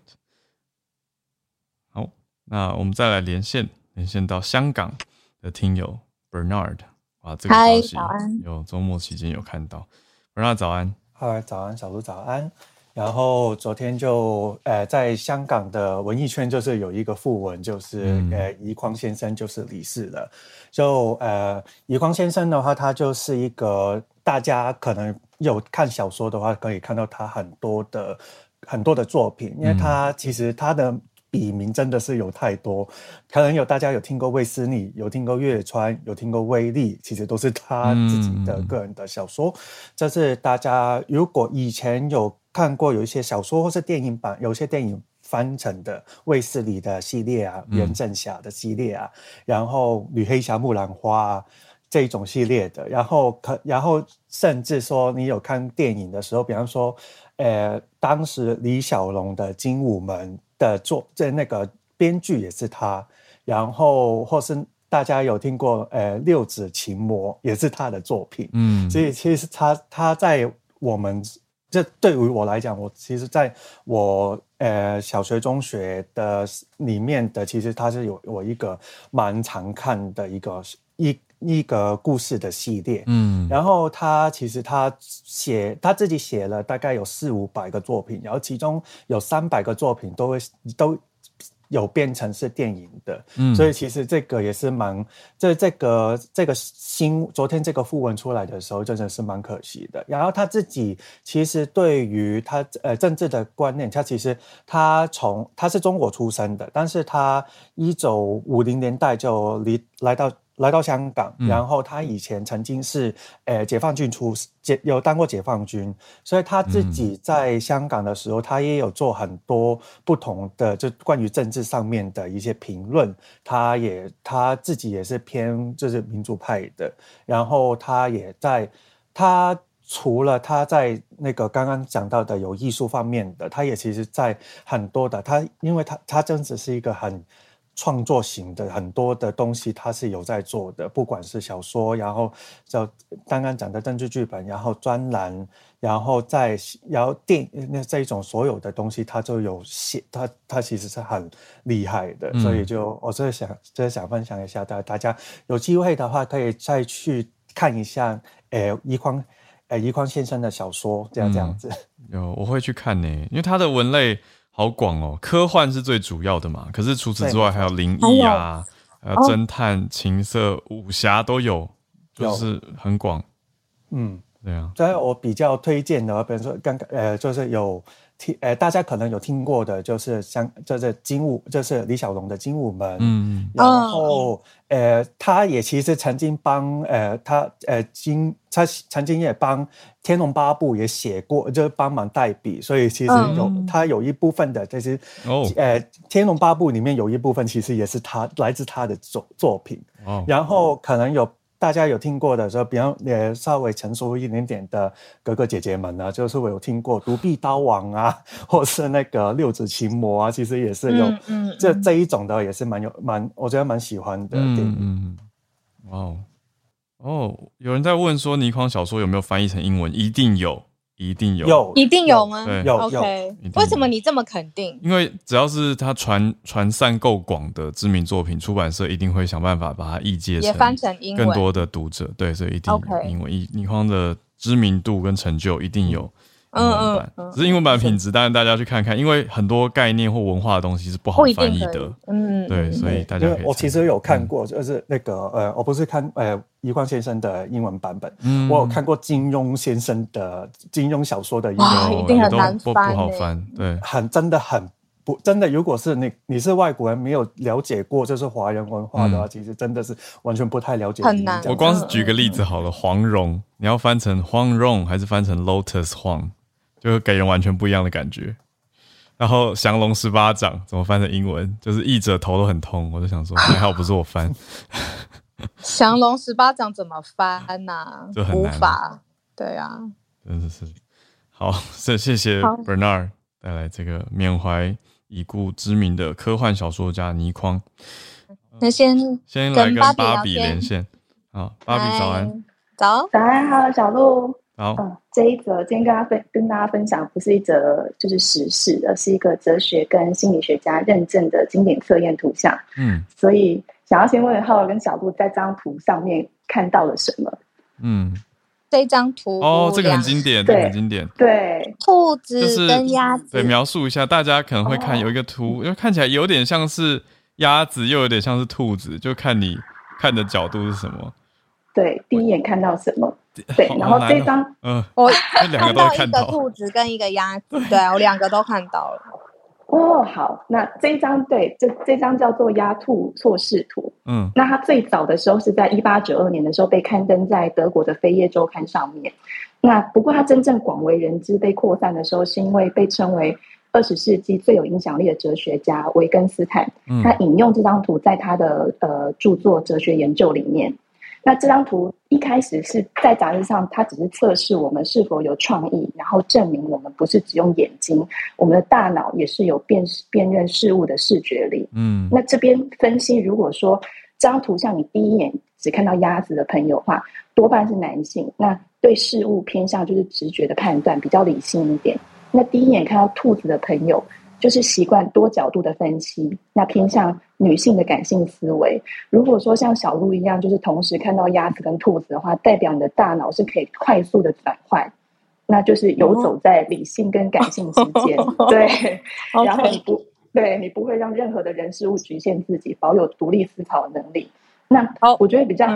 好，那我们再来连线，连线到香港的听友 Bernard。哇，这个消息有周末期间有看到。Bernard 早安，嗨，早安，小卢早安。然后昨天就呃，在香港的文艺圈就是有一个讣文，就是呃，倪匡先生就是离世了。就呃，倪匡先生的话，他就是一个大家可能。有看小说的话，可以看到他很多的很多的作品，因为他其实他的笔名真的是有太多，可能有大家有听过卫斯理，有听过月川，有听过威利，其实都是他自己的个人的小说。这是大家如果以前有看过有一些小说或是电影版，有些电影翻成的卫斯理的系列啊，袁振霞的系列啊，然后女黑侠木兰花啊。这一种系列的，然后可，然后甚至说你有看电影的时候，比方说，呃，当时李小龙的《精武门》的作，这那个编剧也是他，然后或是大家有听过，呃，《六指琴魔》也是他的作品，嗯，所以其实他他在我们这对于我来讲，我其实在我呃小学、中学的里面的，其实他是有我一个蛮常看的一个一。一个故事的系列，嗯，然后他其实他写他自己写了大概有四五百个作品，然后其中有三百个作品都会都有变成是电影的，嗯，所以其实这个也是蛮这这个这个新昨天这个讣文出来的时候，真的是蛮可惜的。然后他自己其实对于他呃政治的观念，他其实他从他是中国出生的，但是他一九五零年代就离来到。来到香港，然后他以前曾经是呃解放军出解有当过解放军，所以他自己在香港的时候，他也有做很多不同的就关于政治上面的一些评论。他也他自己也是偏就是民主派的，然后他也在他除了他在那个刚刚讲到的有艺术方面的，他也其实在很多的他，因为他他真的是一个很。创作型的很多的东西，他是有在做的，不管是小说，然后就刚刚讲的政治剧本，然后专栏，然后再然后电那这一种所有的东西，他就有写，他他其实是很厉害的，所以就我这想就是想分享一下，大大家有机会的话可以再去看一下，诶，余匡，诶，一匡先生的小说，这样这样子。有我会去看呢，因为他的文类。好广哦，科幻是最主要的嘛。可是除此之外，还有灵异啊，还有侦探、情色、武侠都有，就是很广。嗯，对啊。所以我比较推荐的，比如说刚刚呃，就是有。听，呃，大家可能有听过的，就是像就是精武，就是李小龙的精武门，嗯，然后，呃，他也其实曾经帮，呃，他，呃，金他曾经也帮《天龙八部》也写过，就是帮忙代笔，所以其实有他有一部分的，就是哦，呃，《天龙八部》里面有一部分其实也是他来自他的作作品，哦，然后可能有。大家有听过的时候，比方也稍微成熟一点点的哥哥姐姐们呢，就是我有听过《独臂刀王》啊，或是那个《六指琴魔》啊，其实也是有这这一种的，也是蛮有蛮，我觉得蛮喜欢的电影。哦哦，有人在问说，倪匡小说有没有翻译成英文？一定有。一定有，有一定有吗？对，有。OK，为什么你这么肯定？因为只要是他传传散够广的知名作品，出版社一定会想办法把它译介成，也翻成英文，更多的读者。对，所以一定因为倪倪匡的知名度跟成就一定有。嗯嗯，只是英文版品质，当然大家去看看，因为很多概念或文化的东西是不好翻译的。嗯，对，所以大家我其实有看过，就是那个呃，我不是看呃余光先生的英文版本，我有看过金庸先生的金庸小说的英文，一定很难翻，不好翻，对，很真的很不真的。如果是你你是外国人，没有了解过就是华人文化的话，其实真的是完全不太了解。很难。我光是举个例子好了，黄蓉，你要翻成黄蓉还是翻成 Lotus 黄？就给人完全不一样的感觉。然后降龙十八掌怎么翻成英文？就是译者头都很痛。我就想说，还好不是我翻。降龙十八掌怎么翻呢？就很难。法。对啊，真的是。好，谢谢谢 Bernard 带来这个缅怀已故知名的科幻小说家倪匡。那先先来跟芭比连线。好，芭比早安。早早安，好，小鹿。好，这一则今天跟大家分跟大家分享，不是一则就是时事，而是一个哲学跟心理学家认证的经典测验图像。嗯，所以想要先问浩尔跟小杜，在这张图上面看到了什么？嗯，这张图哦，这个很经典，很经典。对，兔子跟鸭子。对，描述一下，大家可能会看有一个图，因为看起来有点像是鸭子，又有点像是兔子，就看你看的角度是什么。对，第一眼看到什么？对，然后这张，嗯，我看到一个兔子跟一个鸭子，对我两个都看到了。哦，好，那这一张对，这这张叫做鸭兔错视图。嗯，那它最早的时候是在一八九二年的时候被刊登在德国的《飞叶周刊》上面。那不过它真正广为人知、被扩散的时候，是因为被称为二十世纪最有影响力的哲学家维根斯坦，他引用这张图在他的呃著作《哲学研究》里面。那这张图一开始是在杂志上，它只是测试我们是否有创意，然后证明我们不是只用眼睛，我们的大脑也是有辨辨认事物的视觉力。嗯，那这边分析，如果说这张图像你第一眼只看到鸭子的朋友话，多半是男性，那对事物偏向就是直觉的判断，比较理性一点。那第一眼看到兔子的朋友。就是习惯多角度的分析，那偏向女性的感性思维。如果说像小鹿一样，就是同时看到鸭子跟兔子的话，代表你的大脑是可以快速的转换，那就是游走在理性跟感性之间。对，然后你不对你不会让任何的人事物局限自己，保有独立思考能力。那我觉得比较，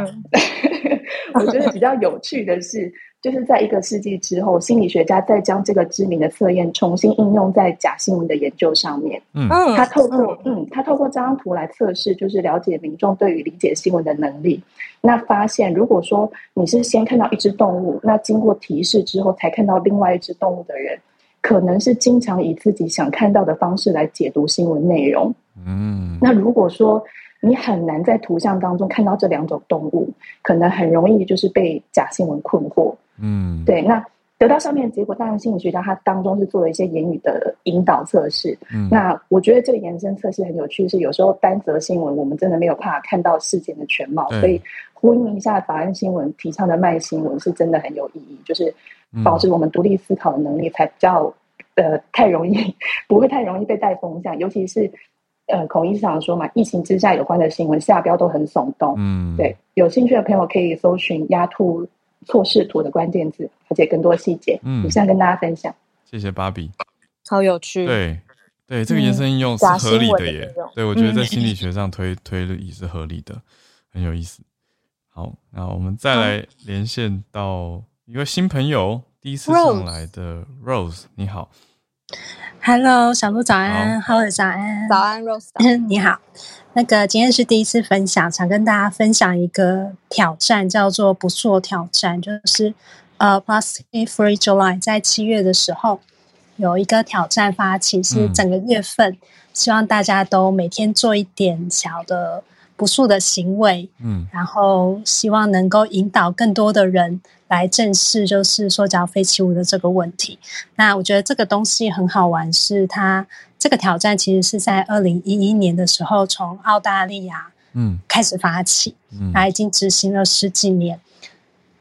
我觉得比较有趣的是，就是在一个世纪之后，心理学家再将这个知名的测验重新应用在假新闻的研究上面。嗯，他透过嗯，他透过这张图来测试，就是了解民众对于理解新闻的能力。那发现，如果说你是先看到一只动物，那经过提示之后才看到另外一只动物的人，可能是经常以自己想看到的方式来解读新闻内容。嗯，那如果说。你很难在图像当中看到这两种动物，可能很容易就是被假新闻困惑。嗯，对。那得到上面的结果，当然心理学家他当中是做了一些言语的引导测试。嗯，那我觉得这个延伸测试很有趣，是有时候单则新闻我们真的没有办法看到事件的全貌，所以呼应一下法案新闻提倡的慢新闻是真的很有意义，就是保持我们独立思考的能力，才比较呃太容易 不会太容易被带风向，尤其是。呃，孔医生说嘛，疫情之下有关的新闻下标都很耸动。嗯，对，有兴趣的朋友可以搜寻“鸭兔错视图”的关键字，了解更多细节。嗯，以上跟大家分享。谢谢芭比，好有趣。对对，这个延伸应用是合理的耶。对，我觉得在心理学上推推理是合理的，很有意思。好，那我们再来连线到一个新朋友，第一次上来的 Rose，你好。Hello，小鹿早安，Hello，早安，早安，Rose，你好。那个今天是第一次分享，想跟大家分享一个挑战，叫做不做挑战，就是呃，Plastic Free July，在七月的时候有一个挑战发起，是整个月份，希望大家都每天做一点小的不素的行为，嗯，然后希望能够引导更多的人。来正视就是塑胶废弃物的这个问题。那我觉得这个东西很好玩，是它这个挑战其实是在二零一一年的时候从澳大利亚嗯开始发起，嗯，那已经执行了十几年。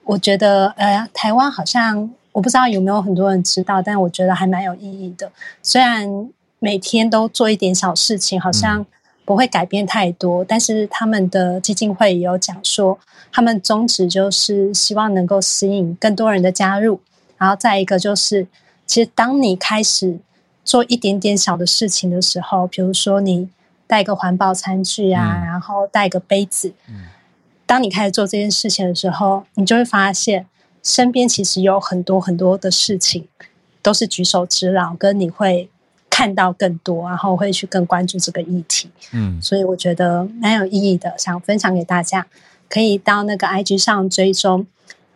我觉得呃，台湾好像我不知道有没有很多人知道，但我觉得还蛮有意义的。虽然每天都做一点小事情，好像。不会改变太多，但是他们的基金会也有讲说，他们宗旨就是希望能够吸引更多人的加入。然后再一个就是，其实当你开始做一点点小的事情的时候，比如说你带个环保餐具啊，然后带个杯子，当你开始做这件事情的时候，你就会发现身边其实有很多很多的事情都是举手之劳，跟你会。看到更多，然后会去更关注这个议题，嗯，所以我觉得蛮有意义的，想分享给大家。可以到那个 IG 上追踪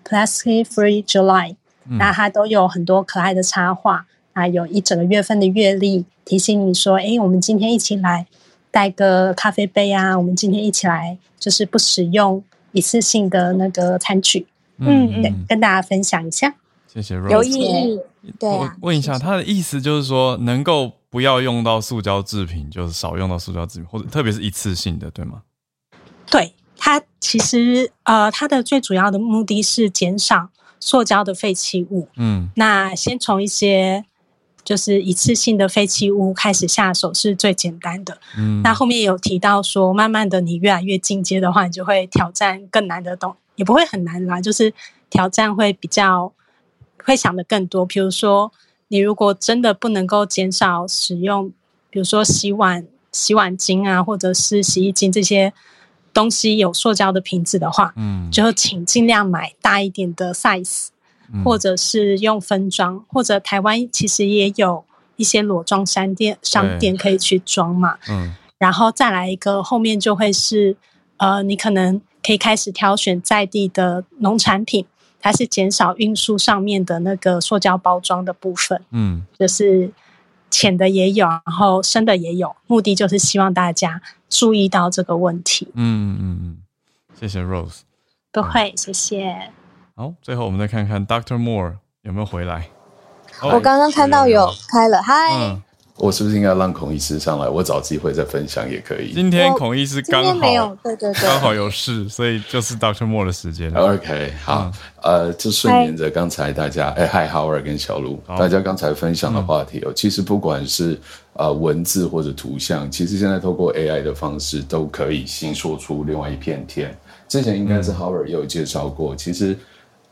Plastic Free July，那它都有很多可爱的插画啊，有一整个月份的月历，提醒你说，哎，我们今天一起来带个咖啡杯啊，我们今天一起来就是不使用一次性的那个餐具，嗯，对，跟大家分享一下。谢谢，有意义。对，我问一下，他的意思就是说，能够不要用到塑胶制品，就是少用到塑胶制品，或者特别是一次性的，对吗？对，它其实呃，它的最主要的目的是减少塑胶的废弃物。嗯，那先从一些就是一次性的废弃物开始下手是最简单的。嗯，那后面有提到说，慢慢的你越来越进阶的话，你就会挑战更难的东，也不会很难啦，就是挑战会比较。会想的更多，比如说，你如果真的不能够减少使用，比如说洗碗、洗碗巾啊，或者是洗衣精这些东西有塑胶的瓶子的话，嗯，就请尽量买大一点的 size，或者是用分装，或者台湾其实也有一些裸装商店商店可以去装嘛，嗯，然后再来一个，后面就会是，呃，你可能可以开始挑选在地的农产品。它是减少运输上面的那个塑胶包装的部分，嗯，就是浅的也有，然后深的也有，目的就是希望大家注意到这个问题。嗯嗯嗯，谢谢 Rose，不会，谢谢。好，最后我们再看看 Doctor Moore 有没有回来。我刚刚看到有开了，嗨。我是不是应该让孔医师上来？我找机会再分享也可以。今天孔医师刚好没有，对对对，刚好有事，所以就是 Doctor Moore 的时间。OK，好，呃，就顺延着刚才大家，哎，Hi Howard 跟小鹿，大家刚才分享的话题哦，其实不管是呃文字或者图像，其实现在透过 AI 的方式都可以形塑出另外一片天。之前应该是 Howard 也有介绍过，其实。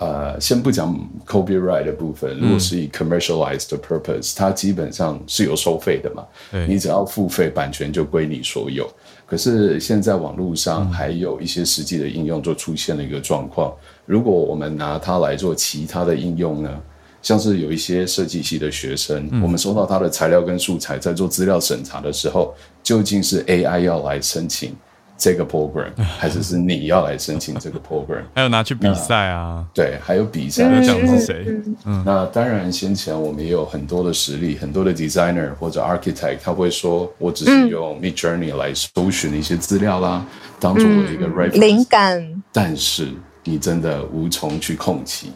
呃，先不讲 copyright 的部分，如果是以 commercialized purpose，它基本上是有收费的嘛，你只要付费，版权就归你所有。可是现在网络上还有一些实际的应用，就出现了一个状况。如果我们拿它来做其他的应用呢，像是有一些设计系的学生，我们收到他的材料跟素材，在做资料审查的时候，究竟是 AI 要来申请？这个 program 还是是你要来申请这个 program，还有拿去比赛啊？对，还有比赛。那讲是谁？嗯，那当然，先前我们也有很多的实力，很多的 designer 或者 architect，他会说我只是用 Mid Journey 来搜寻一些资料啦，当做我的一个 reference 灵感。但是你真的无从去控起。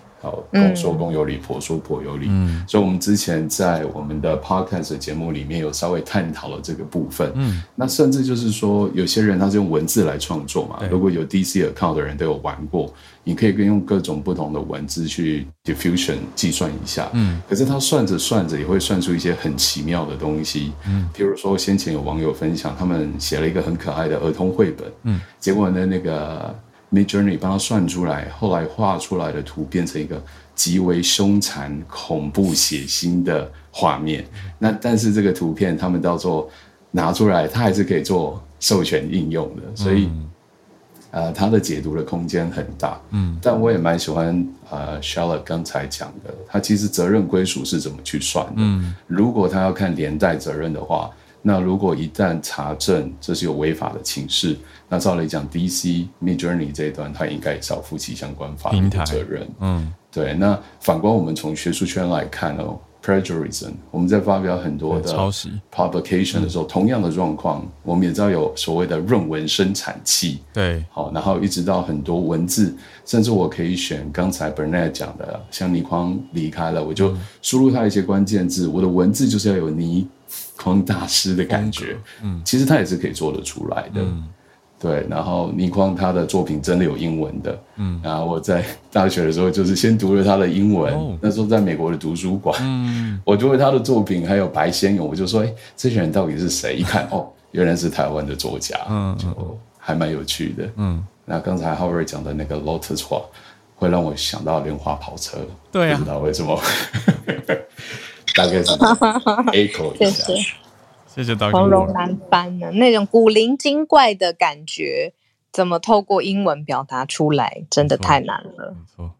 公说公有理，婆说婆有理。嗯，所以，我们之前在我们的 podcast 节目里面有稍微探讨了这个部分。嗯，那甚至就是说，有些人他是用文字来创作嘛。如果有 DC account 的人都有玩过，你可以跟用各种不同的文字去 diffusion 计算一下。嗯，可是他算着算着也会算出一些很奇妙的东西。嗯，比如说先前有网友分享，他们写了一个很可爱的儿童绘本。嗯，结果呢，那个。Mid Journey 帮他算出来，后来画出来的图变成一个极为凶残、恐怖、血腥的画面。那但是这个图片他们到时候拿出来，它还是可以做授权应用的，所以呃，它的解读的空间很大。嗯，但我也蛮喜欢呃，Charlotte 刚才讲的，他其实责任归属是怎么去算的？嗯，如果他要看连带责任的话。那如果一旦查证这是有违法的情事，那照理讲，DC Mid Journey 这一段他应该也是要负起相关法律的责任。嗯，对。那反观我们从学术圈来看哦，plagiarism，我们在发表很多的抄袭 publication 的时候，同样的状况，我们也知道有所谓的论文生产器。对，好，然后一直到很多文字，甚至我可以选刚才 Bernard 讲的，像倪匡离开了，我就输入他一些关键字，我的文字就是要有倪。匡大师的感觉，嗯，其实他也是可以做得出来的，对。然后倪匡他的作品真的有英文的，嗯。然后我在大学的时候就是先读了他的英文，那时候在美国的图书馆，嗯，我读了他的作品，还有白先勇，我就说，哎，这些人到底是谁？一看，哦，原来是台湾的作家，嗯，就还蛮有趣的，嗯。那刚才浩瑞讲的那个 Lotus 话，会让我想到莲花跑车，对不知道为什么。大概是 echo 一下，谢谢导演。从容难翻呢那种古灵精怪的感觉，怎么透过英文表达出来，真的太难了。没错，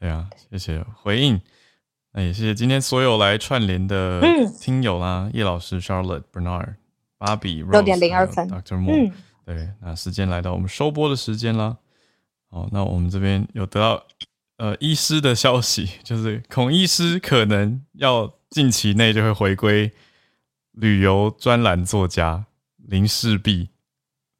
对啊，谢谢回应。那也谢谢今天所有来串联的听友啦，叶老师、Charlotte、Bernard、芭比、六点零二分、Dr. Mo。对，那时间来到我们收播的时间啦。好，那我们这边有得到呃医师的消息，就是孔医师可能要。近期内就会回归旅游专栏作家林世璧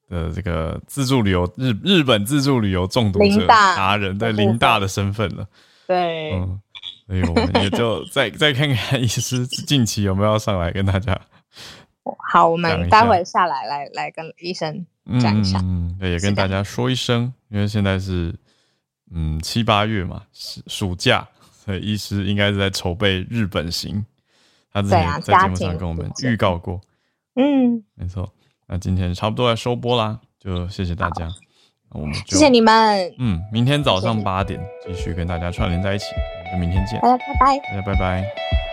的这个自助旅游日日本自助旅游中毒者达人，对林大的身份了。对，嗯，所以我们也就再 再看看医师近期有没有上来跟大家。好，我们待会下来来来跟医生讲一下，嗯，也跟大家说一声，因为现在是嗯七八月嘛，暑暑假。医师应该是在筹备日本行，他之前在节目上跟我们预告过。嗯，没错。那今天差不多要收播啦，就谢谢大家。我们谢谢你们。嗯，明天早上八点继续跟大家串联在一起，就明天见。大家拜拜，大家拜拜。